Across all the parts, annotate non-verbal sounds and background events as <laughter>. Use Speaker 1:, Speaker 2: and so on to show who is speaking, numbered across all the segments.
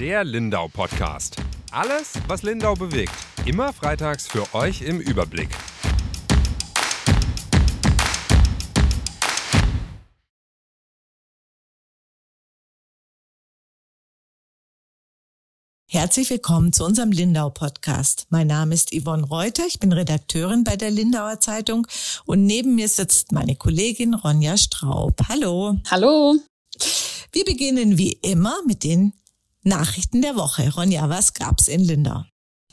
Speaker 1: Der Lindau Podcast. Alles, was Lindau bewegt. Immer freitags für euch im Überblick.
Speaker 2: Herzlich willkommen zu unserem Lindau-Podcast. Mein Name ist Yvonne Reuter, ich bin Redakteurin bei der Lindauer Zeitung und neben mir sitzt meine Kollegin Ronja Straub. Hallo.
Speaker 3: Hallo.
Speaker 2: Wir beginnen wie immer mit den Nachrichten der Woche. Ronja, was gab's in Lindau?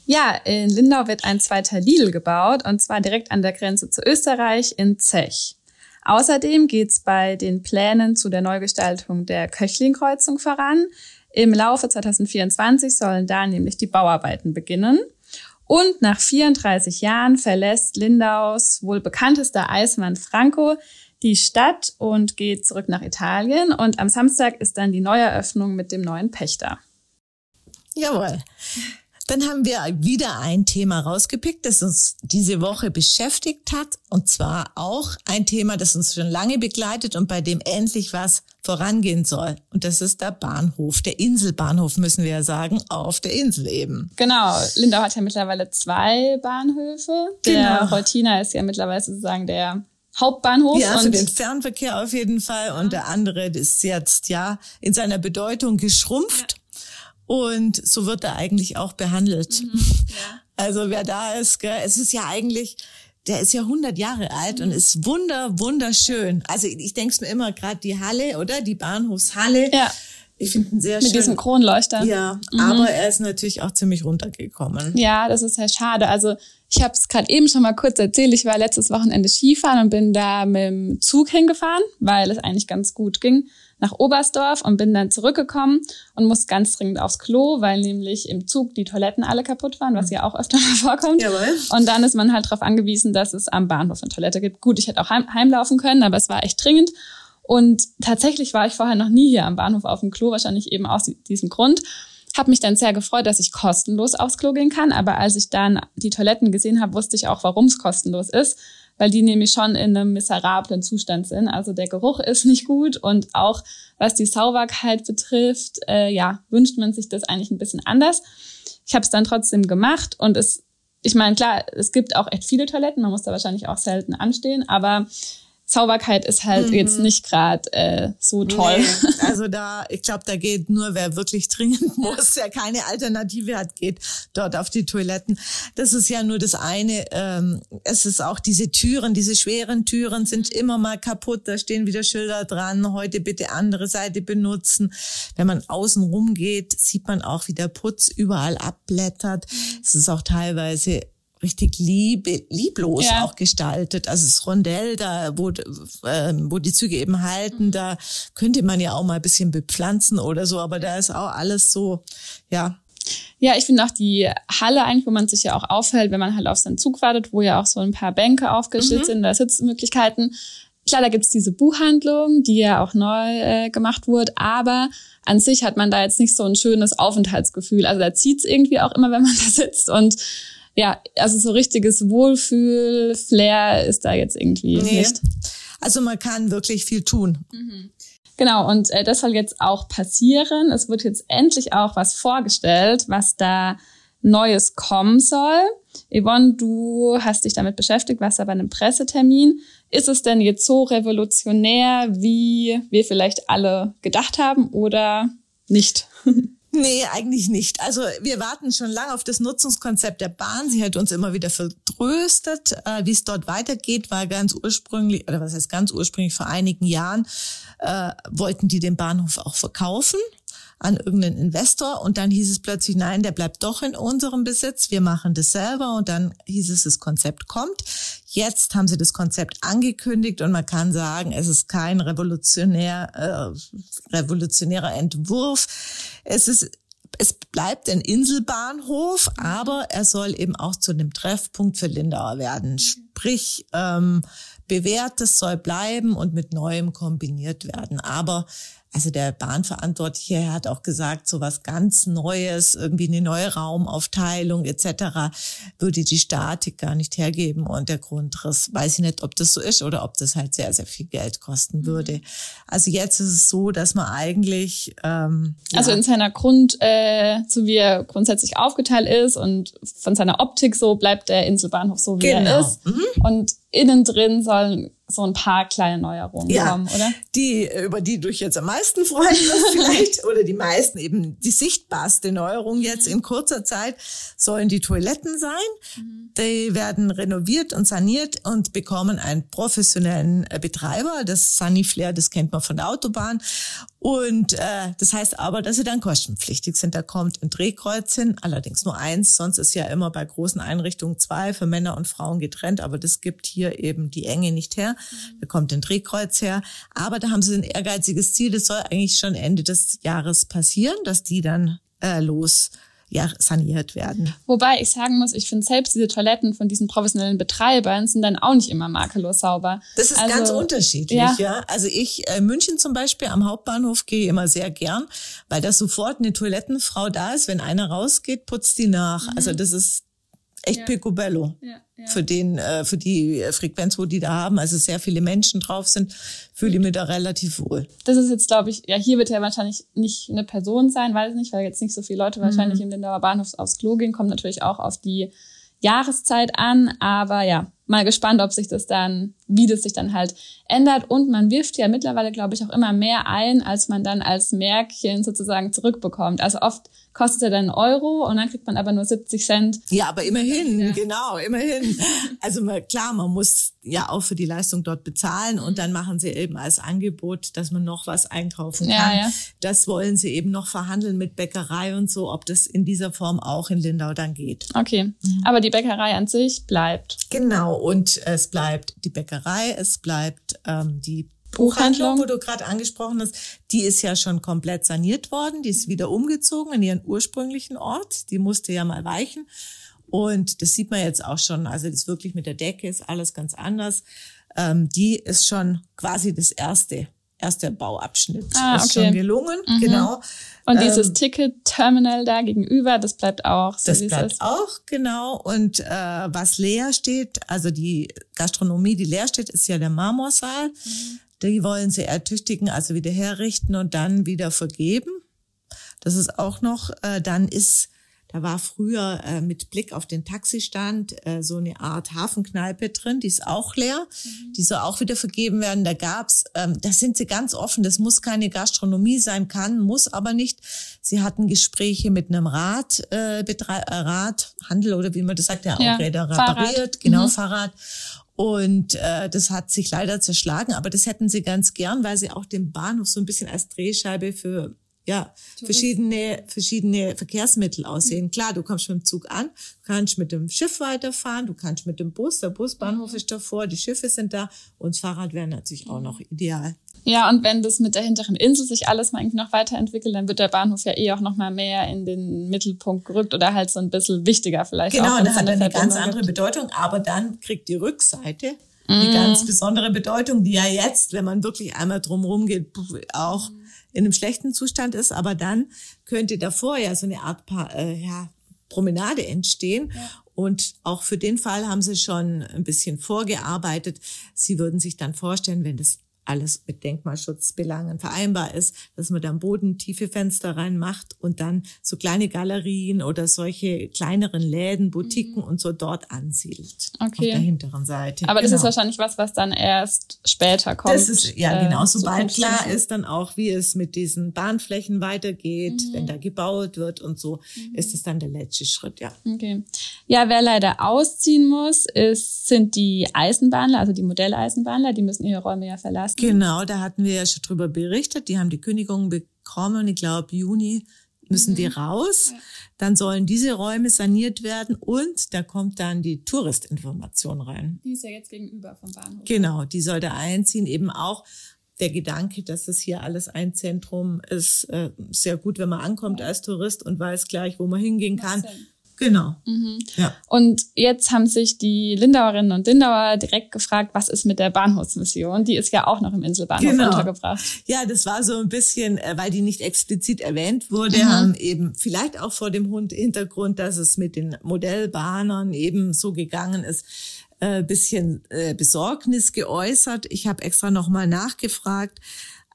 Speaker 3: Ja, in Lindau wird ein zweiter Lidl gebaut und zwar direkt an der Grenze zu Österreich in Zech. Außerdem geht's bei den Plänen zu der Neugestaltung der Köchlingkreuzung voran. Im Laufe 2024 sollen da nämlich die Bauarbeiten beginnen. Und nach 34 Jahren verlässt Lindaus wohl bekanntester Eismann Franco die Stadt und geht zurück nach Italien. Und am Samstag ist dann die Neueröffnung mit dem neuen Pächter.
Speaker 2: Jawohl. Dann haben wir wieder ein Thema rausgepickt, das uns diese Woche beschäftigt hat. Und zwar auch ein Thema, das uns schon lange begleitet und bei dem endlich was vorangehen soll. Und das ist der Bahnhof, der Inselbahnhof, müssen wir ja sagen, auf der Insel eben.
Speaker 3: Genau. Lindau hat ja mittlerweile zwei Bahnhöfe. Der genau. Reutina ist ja mittlerweile sozusagen der Hauptbahnhof.
Speaker 2: Ja, für den Fernverkehr auf jeden Fall. Und der andere ist jetzt ja in seiner Bedeutung geschrumpft. Ja. Und so wird er eigentlich auch behandelt. Mhm, <laughs> ja. Also wer da ist, gell, es ist ja eigentlich, der ist ja 100 Jahre alt mhm. und ist wunder, wunderschön. Also ich denke es mir immer, gerade die Halle, oder? Die Bahnhofshalle.
Speaker 3: Ja.
Speaker 2: Ich finde ihn sehr
Speaker 3: Mit
Speaker 2: schön.
Speaker 3: Mit diesem Kronleuchter.
Speaker 2: Ja, mhm. aber er ist natürlich auch ziemlich runtergekommen.
Speaker 3: Ja, das ist sehr schade. Also ich habe es gerade eben schon mal kurz erzählt. Ich war letztes Wochenende Skifahren und bin da mit dem Zug hingefahren, weil es eigentlich ganz gut ging nach Oberstdorf und bin dann zurückgekommen und musste ganz dringend aufs Klo, weil nämlich im Zug die Toiletten alle kaputt waren, was ja auch öfter <laughs> mal vorkommt. Jawohl. Und dann ist man halt darauf angewiesen, dass es am Bahnhof eine Toilette gibt. Gut, ich hätte auch heim, heimlaufen können, aber es war echt dringend. Und tatsächlich war ich vorher noch nie hier am Bahnhof auf dem Klo, wahrscheinlich eben aus diesem Grund. Habe mich dann sehr gefreut, dass ich kostenlos aufs Klo gehen kann. Aber als ich dann die Toiletten gesehen habe, wusste ich auch, warum es kostenlos ist weil die nämlich schon in einem miserablen Zustand sind. Also der Geruch ist nicht gut und auch was die Sauberkeit betrifft, äh, ja, wünscht man sich das eigentlich ein bisschen anders. Ich habe es dann trotzdem gemacht und es, ich meine, klar, es gibt auch echt viele Toiletten, man muss da wahrscheinlich auch selten anstehen, aber Sauberkeit ist halt mhm. jetzt nicht gerade äh, so toll. Nee, <laughs>
Speaker 2: also da, ich glaube, da geht nur, wer wirklich dringend muss, der keine Alternative hat, geht dort auf die Toiletten. Das ist ja nur das eine. Ähm, es ist auch diese Türen, diese schweren Türen sind immer mal kaputt. Da stehen wieder Schilder dran. Heute bitte andere Seite benutzen. Wenn man außen rum geht, sieht man auch, wie der Putz überall abblättert. Es ist auch teilweise richtig liebe, lieblos ja. auch gestaltet. Also das Rondell, da wo, äh, wo die Züge eben halten, da könnte man ja auch mal ein bisschen bepflanzen oder so, aber da ist auch alles so, ja.
Speaker 3: Ja, ich finde auch die Halle eigentlich, wo man sich ja auch aufhält, wenn man halt auf seinen Zug wartet, wo ja auch so ein paar Bänke aufgestellt mhm. sind, da Sitzmöglichkeiten. Klar, da gibt's diese Buchhandlung, die ja auch neu äh, gemacht wurde, aber an sich hat man da jetzt nicht so ein schönes Aufenthaltsgefühl. Also da zieht's irgendwie auch immer, wenn man da sitzt und ja, also so richtiges Wohlfühl, Flair ist da jetzt irgendwie nee. nicht.
Speaker 2: Also man kann wirklich viel tun.
Speaker 3: Mhm. Genau, und äh, das soll jetzt auch passieren. Es wird jetzt endlich auch was vorgestellt, was da Neues kommen soll. Yvonne, du hast dich damit beschäftigt, was da bei einem Pressetermin. Ist es denn jetzt so revolutionär, wie wir vielleicht alle gedacht haben oder nicht? <laughs>
Speaker 2: Nee, eigentlich nicht. Also wir warten schon lange auf das Nutzungskonzept der Bahn. Sie hat uns immer wieder vertröstet, äh, wie es dort weitergeht, weil ganz ursprünglich, oder was heißt ganz ursprünglich, vor einigen Jahren äh, wollten die den Bahnhof auch verkaufen an irgendeinen Investor und dann hieß es plötzlich, nein, der bleibt doch in unserem Besitz, wir machen das selber und dann hieß es, das Konzept kommt. Jetzt haben sie das Konzept angekündigt und man kann sagen, es ist kein revolutionär, äh, revolutionärer Entwurf. Es ist es bleibt ein Inselbahnhof, aber er soll eben auch zu einem Treffpunkt für Lindauer werden. Sprich, ähm, bewährtes soll bleiben und mit Neuem kombiniert werden. Aber also der Bahnverantwortliche hat auch gesagt, so was ganz Neues, irgendwie eine neue Raumaufteilung etc. würde die Statik gar nicht hergeben und der Grundriss, weiß ich nicht, ob das so ist oder ob das halt sehr, sehr viel Geld kosten würde. Mhm. Also jetzt ist es so, dass man eigentlich
Speaker 3: ähm, also ja. in seiner Grund, äh, so wie er grundsätzlich aufgeteilt ist und von seiner Optik so bleibt der Inselbahnhof so wie genau. er ist mhm. und innen drin sollen so ein paar kleine Neuerungen ja, kommen, oder?
Speaker 2: Die, über die du dich jetzt am meisten freuen wirst <laughs> vielleicht, oder die meisten eben die sichtbarste Neuerung jetzt in kurzer Zeit sollen die Toiletten sein. Mhm. Die werden renoviert und saniert und bekommen einen professionellen äh, Betreiber. Das Sunny Flair, das kennt man von der Autobahn. Und äh, das heißt aber, dass sie dann kostenpflichtig sind. Da kommt ein Drehkreuz hin, allerdings nur eins. Sonst ist ja immer bei großen Einrichtungen zwei für Männer und Frauen getrennt. Aber das gibt hier eben die Enge nicht her. Da kommt ein Drehkreuz her. Aber da haben sie ein ehrgeiziges Ziel. Das soll eigentlich schon Ende des Jahres passieren, dass die dann äh, los ja, saniert werden.
Speaker 3: Wobei ich sagen muss, ich finde selbst diese Toiletten von diesen professionellen Betreibern sind dann auch nicht immer makellos sauber.
Speaker 2: Das ist also, ganz unterschiedlich, ja. ja. Also ich, äh, München zum Beispiel am Hauptbahnhof gehe immer sehr gern, weil da sofort eine Toilettenfrau da ist. Wenn einer rausgeht, putzt die nach. Mhm. Also das ist echt ja. picobello ja, ja. für den äh, für die Frequenz, wo die da haben. Also sehr viele Menschen drauf sind, fühle ich mich da relativ wohl.
Speaker 3: Das ist jetzt, glaube ich, ja hier wird ja wahrscheinlich nicht eine Person sein, weiß nicht, weil jetzt nicht so viele Leute wahrscheinlich mhm. im Lindauer Bahnhof aufs Klo gehen. Kommt natürlich auch auf die Jahreszeit an, aber ja, mal gespannt, ob sich das dann, wie das sich dann halt ändert. Und man wirft ja mittlerweile, glaube ich, auch immer mehr ein, als man dann als Märkchen sozusagen zurückbekommt. Also oft kostet er dann einen Euro und dann kriegt man aber nur 70 Cent.
Speaker 2: Ja, aber immerhin, ja. genau, immerhin. Also klar, man muss ja auch für die Leistung dort bezahlen und dann machen sie eben als Angebot, dass man noch was einkaufen kann. Ja, ja. Das wollen sie eben noch verhandeln mit Bäckerei und so, ob das in dieser Form auch in Lindau dann geht.
Speaker 3: Okay, mhm. aber die Bäckerei an sich bleibt.
Speaker 2: Genau, und es bleibt die Bäckerei, es bleibt ähm, die Buchhandlung, wo du gerade angesprochen hast, die ist ja schon komplett saniert worden. Die ist wieder umgezogen in ihren ursprünglichen Ort. Die musste ja mal weichen. Und das sieht man jetzt auch schon. Also das wirklich mit der Decke ist alles ganz anders. Ähm, die ist schon quasi das erste, erste Bauabschnitt. Ah, okay. Ist schon gelungen, mhm. genau.
Speaker 3: Und dieses ähm, Ticket-Terminal da gegenüber, das bleibt auch.
Speaker 2: So das bleibt ist. auch, genau. Und äh, was leer steht, also die Gastronomie, die leer steht, ist ja der Marmorsaal. Mhm. Die wollen sie ertüchtigen, also wieder herrichten und dann wieder vergeben. Das ist auch noch, äh, dann ist, da war früher äh, mit Blick auf den Taxistand äh, so eine Art Hafenkneipe drin, die ist auch leer, mhm. die soll auch wieder vergeben werden. Da gab's, ähm, da sind sie ganz offen, das muss keine Gastronomie sein, kann, muss aber nicht. Sie hatten Gespräche mit einem Rad, äh, Betre äh, Radhandel oder wie man das sagt, der auch ja, Räder repariert, Fahrrad. genau, mhm. Fahrrad. Und äh, das hat sich leider zerschlagen, aber das hätten sie ganz gern, weil sie auch den Bahnhof so ein bisschen als Drehscheibe für ja, verschiedene, verschiedene Verkehrsmittel aussehen. Mhm. Klar, du kommst mit dem Zug an, du kannst mit dem Schiff weiterfahren, du kannst mit dem Bus, der Busbahnhof mhm. ist davor, die Schiffe sind da und das Fahrrad wäre natürlich auch noch ideal.
Speaker 3: Ja, und wenn das mit der hinteren Insel sich alles mal irgendwie noch weiterentwickelt, dann wird der Bahnhof ja eh auch noch mal mehr in den Mittelpunkt gerückt oder halt so ein bisschen wichtiger vielleicht.
Speaker 2: Genau, auch, und hat eine ganz andere gibt. Bedeutung. Aber dann kriegt die Rückseite mm. eine ganz besondere Bedeutung, die ja jetzt, wenn man wirklich einmal drumherum geht, auch in einem schlechten Zustand ist. Aber dann könnte davor ja so eine Art äh, ja, Promenade entstehen. Ja. Und auch für den Fall haben sie schon ein bisschen vorgearbeitet. Sie würden sich dann vorstellen, wenn das alles mit Denkmalschutzbelangen vereinbar ist, dass man dann bodentiefe Fenster reinmacht und dann so kleine Galerien oder solche kleineren Läden, Boutiquen mhm. und so dort ansiedelt. Okay. Auf der hinteren Seite.
Speaker 3: Aber genau. das ist wahrscheinlich was, was dann erst später kommt.
Speaker 2: Das ist, ja, genau. Äh, sobald klar ist dann auch, wie es mit diesen Bahnflächen weitergeht, mhm. wenn da gebaut wird und so, mhm. ist es dann der letzte Schritt, ja.
Speaker 3: Okay. Ja, wer leider ausziehen muss, ist, sind die Eisenbahnler, also die Modelleisenbahnler, die müssen ihre Räume ja verlassen.
Speaker 2: Genau, da hatten wir ja schon drüber berichtet. Die haben die Kündigung bekommen. Ich glaube, Juni müssen mhm. die raus. Dann sollen diese Räume saniert werden und da kommt dann die Touristinformation rein.
Speaker 3: Die ist ja jetzt gegenüber vom Bahnhof.
Speaker 2: Genau, die soll da einziehen. Eben auch der Gedanke, dass das hier alles ein Zentrum ist, äh, sehr gut, wenn man ankommt als Tourist und weiß gleich, wo man hingehen kann. Genau.
Speaker 3: Mhm. Ja. Und jetzt haben sich die Lindauerinnen und Lindauer direkt gefragt, was ist mit der Bahnhofsmission? Die ist ja auch noch im Inselbahnhof genau. untergebracht.
Speaker 2: Ja, das war so ein bisschen, äh, weil die nicht explizit erwähnt wurde, mhm. haben eben vielleicht auch vor dem Hintergrund, dass es mit den Modellbahnern eben so gegangen ist, äh, bisschen äh, Besorgnis geäußert. Ich habe extra nochmal nachgefragt.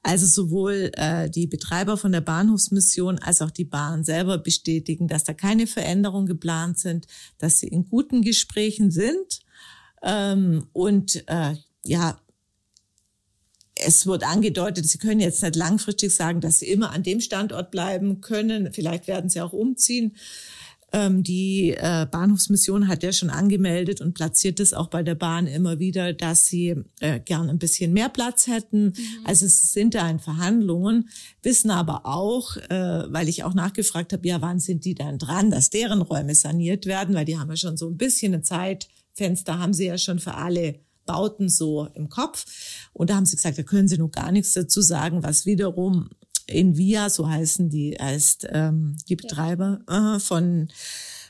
Speaker 2: Also sowohl äh, die Betreiber von der Bahnhofsmission als auch die Bahn selber bestätigen, dass da keine Veränderungen geplant sind, dass sie in guten Gesprächen sind. Ähm, und äh, ja, es wird angedeutet, sie können jetzt nicht langfristig sagen, dass sie immer an dem Standort bleiben können. Vielleicht werden sie auch umziehen. Ähm, die äh, Bahnhofsmission hat ja schon angemeldet und platziert es auch bei der Bahn immer wieder, dass sie äh, gern ein bisschen mehr Platz hätten. Mhm. Also es sind da in Verhandlungen, wissen aber auch, äh, weil ich auch nachgefragt habe, ja, wann sind die dann dran, dass deren Räume saniert werden, weil die haben ja schon so ein bisschen ein Zeitfenster, haben sie ja schon für alle Bauten so im Kopf. Und da haben sie gesagt, da können sie noch gar nichts dazu sagen, was wiederum Envia, so heißen die, heißt ähm, die Betreiber äh, von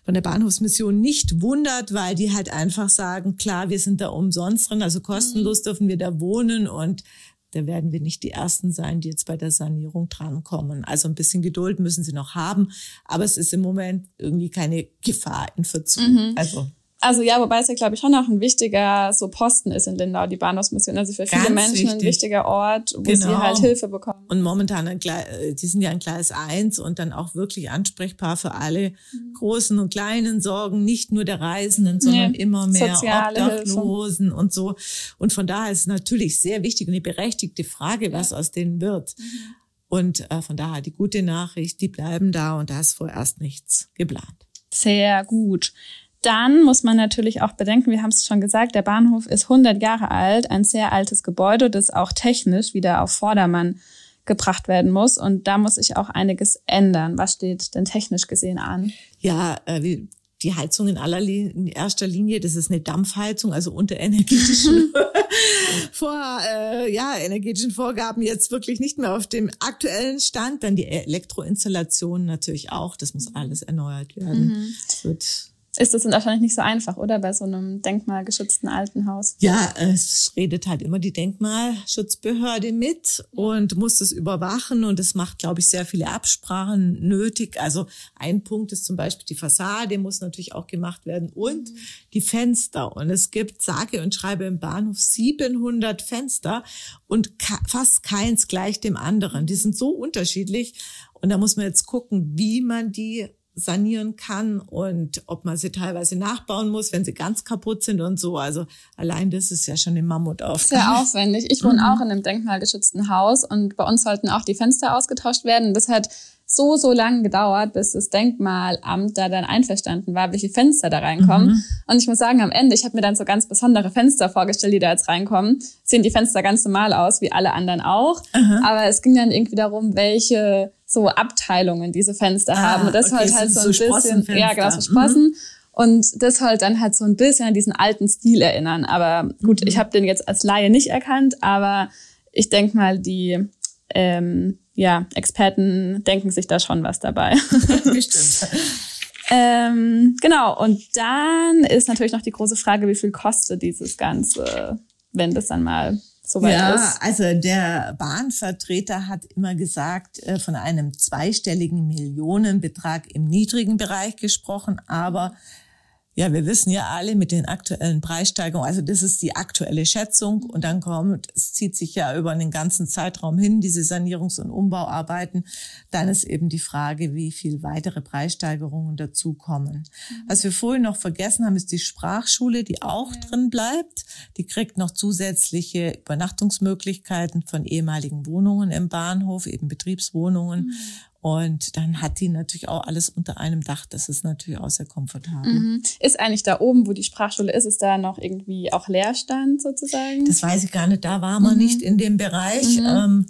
Speaker 2: von der Bahnhofsmission nicht wundert, weil die halt einfach sagen, klar, wir sind da umsonst drin, also kostenlos mhm. dürfen wir da wohnen und da werden wir nicht die Ersten sein, die jetzt bei der Sanierung drankommen. Also ein bisschen Geduld müssen sie noch haben, aber es ist im Moment irgendwie keine Gefahr in Verzug. Mhm. Also
Speaker 3: also ja, wobei es ja, glaube ich, schon noch ein wichtiger so Posten ist in Lindau, die Bahnhofsmission. Also für viele Ganz Menschen wichtig. ein wichtiger Ort, wo genau. sie halt Hilfe bekommen.
Speaker 2: Und momentan, ein äh, die sind ja in Gleis 1 und dann auch wirklich ansprechbar für alle mhm. großen und kleinen Sorgen, nicht nur der Reisenden, sondern nee. immer mehr Soziale Obdachlosen Hilfe. und so. Und von daher ist es natürlich sehr wichtig und eine berechtigte Frage, was ja. aus denen wird. Mhm. Und äh, von daher die gute Nachricht, die bleiben da und da ist vorerst nichts geplant.
Speaker 3: Sehr gut. Dann muss man natürlich auch bedenken, wir haben es schon gesagt, der Bahnhof ist 100 Jahre alt, ein sehr altes Gebäude, das auch technisch wieder auf Vordermann gebracht werden muss. Und da muss sich auch einiges ändern. Was steht denn technisch gesehen an?
Speaker 2: Ja, äh, die Heizung in aller in erster Linie, das ist eine Dampfheizung, also unter energetischen <laughs> vor, äh, ja, energetischen Vorgaben jetzt wirklich nicht mehr auf dem aktuellen Stand. Dann die Elektroinstallation natürlich auch, das muss alles erneuert werden. Mhm.
Speaker 3: Ist das wahrscheinlich nicht so einfach, oder? Bei so einem denkmalgeschützten alten Haus.
Speaker 2: Ja, es redet halt immer die Denkmalschutzbehörde mit und muss das überwachen und es macht, glaube ich, sehr viele Absprachen nötig. Also ein Punkt ist zum Beispiel die Fassade muss natürlich auch gemacht werden und mhm. die Fenster. Und es gibt, sage und schreibe im Bahnhof 700 Fenster und fast keins gleich dem anderen. Die sind so unterschiedlich und da muss man jetzt gucken, wie man die sanieren kann und ob man sie teilweise nachbauen muss, wenn sie ganz kaputt sind und so. Also allein das ist ja schon eine Mammutaufgabe.
Speaker 3: Sehr aufwendig. Ich wohne mhm. auch in einem denkmalgeschützten Haus und bei uns sollten auch die Fenster ausgetauscht werden. Das hat so, so lange gedauert, bis das Denkmalamt da dann einverstanden war, welche Fenster da reinkommen. Mhm. Und ich muss sagen, am Ende, ich habe mir dann so ganz besondere Fenster vorgestellt, die da jetzt reinkommen. Sehen die Fenster ganz normal aus, wie alle anderen auch. Mhm. Aber es ging dann irgendwie darum, welche so Abteilungen diese Fenster ah, haben. Und das okay, halt halt so ein so bisschen, ja, genau, so Sprossen. Mhm. Und das halt dann halt so ein bisschen an diesen alten Stil erinnern. Aber gut, mhm. ich habe den jetzt als Laie nicht erkannt, aber ich denk mal, die ähm, ja, Experten denken sich da schon was dabei. <laughs> Bestimmt. ähm, genau, und dann ist natürlich noch die große Frage, wie viel kostet dieses Ganze, wenn das dann mal soweit ja, ist.
Speaker 2: Also der Bahnvertreter hat immer gesagt, äh, von einem zweistelligen Millionenbetrag im niedrigen Bereich gesprochen, aber ja, wir wissen ja alle mit den aktuellen Preissteigerungen, also das ist die aktuelle Schätzung und dann kommt, es zieht sich ja über einen ganzen Zeitraum hin, diese Sanierungs- und Umbauarbeiten. Dann ist eben die Frage, wie viel weitere Preissteigerungen dazukommen. Mhm. Was wir vorhin noch vergessen haben, ist die Sprachschule, die auch ja. drin bleibt. Die kriegt noch zusätzliche Übernachtungsmöglichkeiten von ehemaligen Wohnungen im Bahnhof, eben Betriebswohnungen. Mhm. Und dann hat die natürlich auch alles unter einem Dach. Das ist natürlich auch sehr komfortabel. Mhm.
Speaker 3: Ist eigentlich da oben, wo die Sprachschule ist, ist da noch irgendwie auch Leerstand sozusagen?
Speaker 2: Das weiß ich gar nicht. Da war man mhm. nicht in dem Bereich. Mhm. Ähm,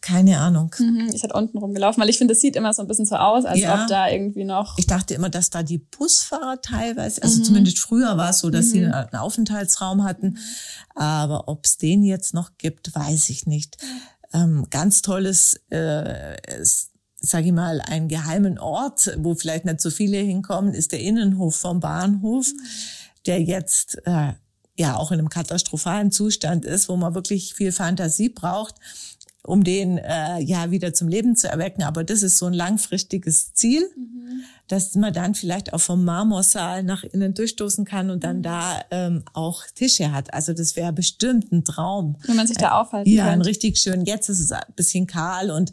Speaker 2: keine Ahnung.
Speaker 3: Mhm. Ich hatte unten rumgelaufen, weil ich finde, es sieht immer so ein bisschen so aus, als ja. ob da irgendwie noch.
Speaker 2: Ich dachte immer, dass da die Busfahrer teilweise, also mhm. zumindest früher war es so, dass mhm. sie einen Aufenthaltsraum hatten. Aber ob es den jetzt noch gibt, weiß ich nicht. Ähm, ganz tolles äh, sage ich mal, einen geheimen Ort, wo vielleicht nicht so viele hinkommen, ist der Innenhof vom Bahnhof, der jetzt äh, ja auch in einem katastrophalen Zustand ist, wo man wirklich viel Fantasie braucht um den äh, ja wieder zum Leben zu erwecken. Aber das ist so ein langfristiges Ziel, mhm. dass man dann vielleicht auch vom Marmorsaal nach innen durchstoßen kann und dann mhm. da ähm, auch Tische hat. Also das wäre bestimmt ein Traum.
Speaker 3: Wenn man sich da aufhalten
Speaker 2: Ja, ein richtig schön. Jetzt ist es ein bisschen kahl und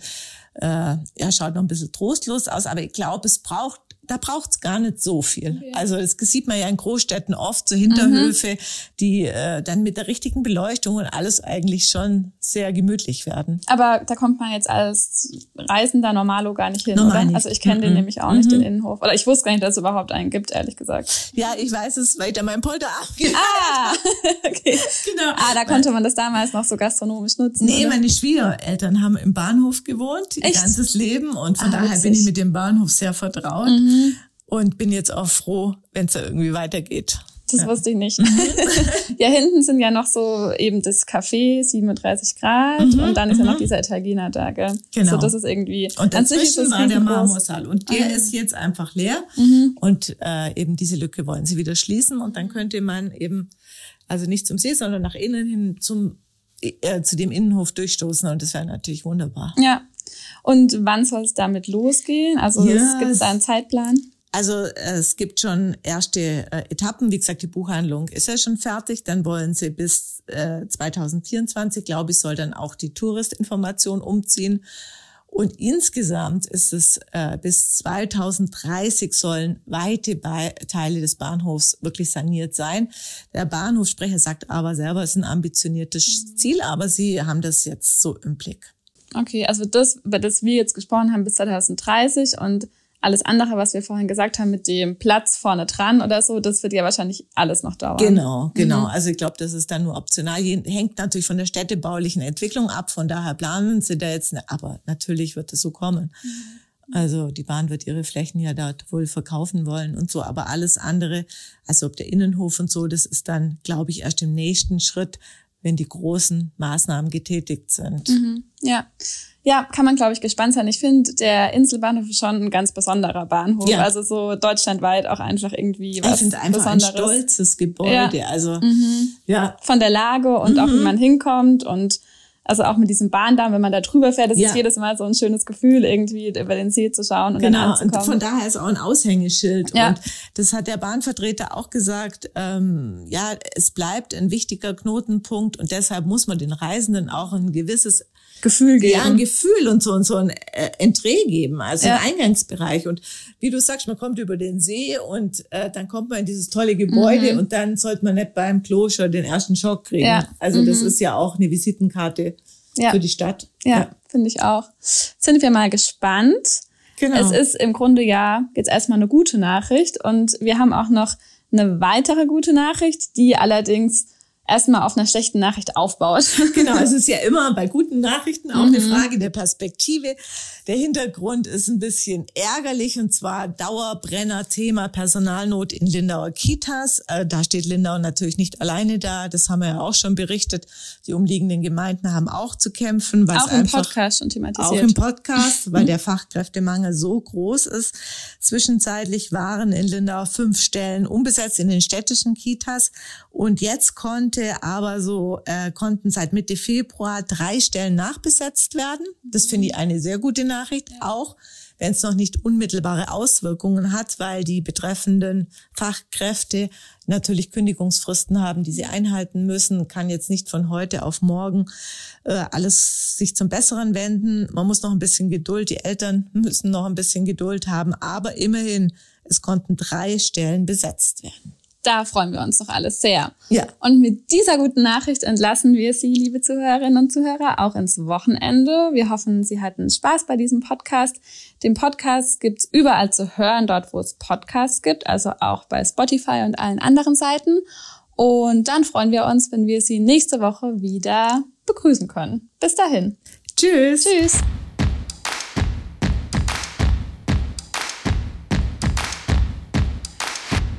Speaker 2: äh, ja, schaut noch ein bisschen trostlos aus. Aber ich glaube, es braucht da braucht's gar nicht so viel. Okay. Also das sieht man ja in Großstädten oft, so Hinterhöfe, mhm. die äh, dann mit der richtigen Beleuchtung und alles eigentlich schon sehr gemütlich werden.
Speaker 3: Aber da kommt man jetzt als Reisender normalo gar nicht hin, Normal? Nicht. Also ich kenne mhm. den nämlich auch nicht, mhm. den Innenhof. Oder ich wusste gar nicht, dass es überhaupt einen gibt, ehrlich gesagt.
Speaker 2: Ja, ich weiß es, weil ich da mein Polter
Speaker 3: Ah, <laughs> okay. genau. Ah, da konnte man das damals noch so gastronomisch nutzen.
Speaker 2: Nee, oder? meine Schwiegereltern haben im Bahnhof gewohnt, ihr ganzes Leben. Und von ah, daher witzig. bin ich mit dem Bahnhof sehr vertraut. Mhm. Und bin jetzt auch froh, wenn es da irgendwie weitergeht.
Speaker 3: Das ja. wusste ich nicht. <laughs> ja, hinten sind ja noch so eben das Café, 37 Grad mhm, und dann ist ja noch mhm. dieser Italiener da, gell? Genau. So, das ist irgendwie.
Speaker 2: Und dazwischen war der Marmorsaal und der ah. ist jetzt einfach leer mhm. und äh, eben diese Lücke wollen sie wieder schließen und dann könnte man eben also nicht zum See, sondern nach innen hin zum äh, zu dem Innenhof durchstoßen und das wäre natürlich wunderbar.
Speaker 3: Ja. Und wann soll es damit losgehen? Also ja, gibt es da einen Zeitplan?
Speaker 2: Also es gibt schon erste äh, Etappen. Wie gesagt, die Buchhandlung ist ja schon fertig. Dann wollen sie bis äh, 2024, glaube ich, soll dann auch die Touristinformation umziehen. Und insgesamt ist es äh, bis 2030 sollen weite Be Teile des Bahnhofs wirklich saniert sein. Der Bahnhofsprecher sagt aber selber, es ist ein ambitioniertes mhm. Ziel, aber sie haben das jetzt so im Blick.
Speaker 3: Okay, also das, über das wir jetzt gesprochen haben, bis 2030 und alles andere, was wir vorhin gesagt haben mit dem Platz vorne dran oder so, das wird ja wahrscheinlich alles noch dauern.
Speaker 2: Genau, genau. Mhm. Also ich glaube, das ist dann nur optional. Hängt natürlich von der städtebaulichen Entwicklung ab. Von daher planen sie da jetzt, aber natürlich wird es so kommen. Mhm. Also die Bahn wird ihre Flächen ja dort wohl verkaufen wollen und so, aber alles andere, also ob der Innenhof und so, das ist dann, glaube ich, erst im nächsten Schritt, wenn die großen Maßnahmen getätigt sind.
Speaker 3: Mhm. Ja. Ja, kann man, glaube ich, gespannt sein. Ich finde, der Inselbahnhof ist schon ein ganz besonderer Bahnhof. Ja. Also so deutschlandweit auch einfach irgendwie was
Speaker 2: Ich finde einfach Besonderes. ein stolzes Gebäude. Ja. Also, mhm.
Speaker 3: ja. Von der Lage und mhm. auch, wie man hinkommt und also auch mit diesem Bahndamm, wenn man da drüber fährt, das ja. ist jedes Mal so ein schönes Gefühl, irgendwie über den See zu schauen und genau. dann anzukommen.
Speaker 2: Und von daher ist auch ein Aushängeschild. Ja. Und das hat der Bahnvertreter auch gesagt, ähm, ja, es bleibt ein wichtiger Knotenpunkt und deshalb muss man den Reisenden auch ein gewisses
Speaker 3: Gefühl geben.
Speaker 2: Ja, ein Gefühl und so und so ein äh, Entree geben, also ja. ein Eingangsbereich. Und wie du sagst, man kommt über den See und äh, dann kommt man in dieses tolle Gebäude mhm. und dann sollte man nicht beim Klo schon den ersten Schock kriegen. Ja. Also mhm. das ist ja auch eine Visitenkarte ja. für die Stadt.
Speaker 3: Ja, ja. finde ich auch. Sind wir mal gespannt. Genau. Es ist im Grunde ja jetzt erstmal eine gute Nachricht und wir haben auch noch eine weitere gute Nachricht, die allerdings erstmal auf einer schlechten Nachricht aufbaut. <laughs>
Speaker 2: Genau, es ist ja <laughs> immer bei guten Nachrichten auch mhm. eine Frage der Perspektive. Der Hintergrund ist ein bisschen ärgerlich und zwar Dauerbrenner Thema Personalnot in Lindauer Kitas. Äh, da steht Lindau natürlich nicht alleine da. Das haben wir ja auch schon berichtet. Die umliegenden Gemeinden haben auch zu kämpfen.
Speaker 3: Auch im Podcast schon thematisiert.
Speaker 2: Auch im Podcast, weil <laughs> der Fachkräftemangel so groß ist. Zwischenzeitlich waren in Lindau fünf Stellen unbesetzt in den städtischen Kitas und jetzt konnte aber so äh, konnten seit Mitte Februar drei Stellen nachbesetzt werden. Das finde ich eine sehr gute Nachricht, ja. auch wenn es noch nicht unmittelbare Auswirkungen hat, weil die betreffenden Fachkräfte natürlich Kündigungsfristen haben, die sie einhalten müssen, kann jetzt nicht von heute auf morgen äh, alles sich zum Besseren wenden. Man muss noch ein bisschen Geduld, die Eltern müssen noch ein bisschen Geduld haben, aber immerhin, es konnten drei Stellen besetzt werden.
Speaker 3: Da freuen wir uns doch alles sehr.
Speaker 2: Ja.
Speaker 3: Und mit dieser guten Nachricht entlassen wir Sie, liebe Zuhörerinnen und Zuhörer, auch ins Wochenende. Wir hoffen, Sie hatten Spaß bei diesem Podcast. Den Podcast gibt's überall zu hören, dort wo es Podcasts gibt, also auch bei Spotify und allen anderen Seiten. Und dann freuen wir uns, wenn wir Sie nächste Woche wieder begrüßen können. Bis dahin.
Speaker 2: Tschüss.
Speaker 3: Tschüss.